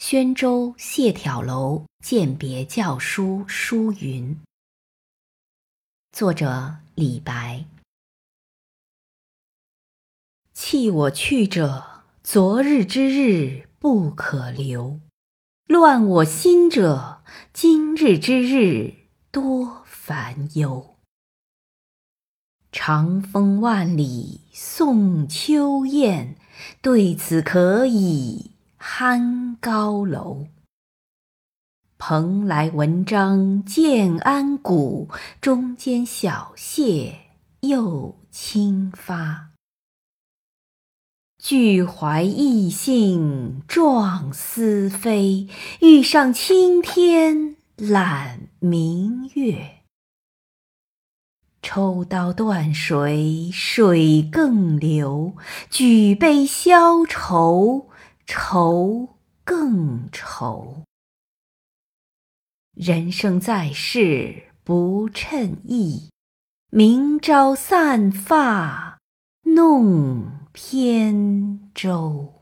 宣州谢眺楼饯别教书书云。作者李白。弃我去者，昨日之日不可留；乱我心者，今日之日多烦忧。长风万里送秋雁，对此可以。酣高楼，蓬莱文章建安骨，中间小谢又清发。俱怀逸兴壮思飞，欲上青天揽明月。抽刀断水水更流，举杯消愁。愁更愁，人生在世不称意，明朝散发弄扁舟。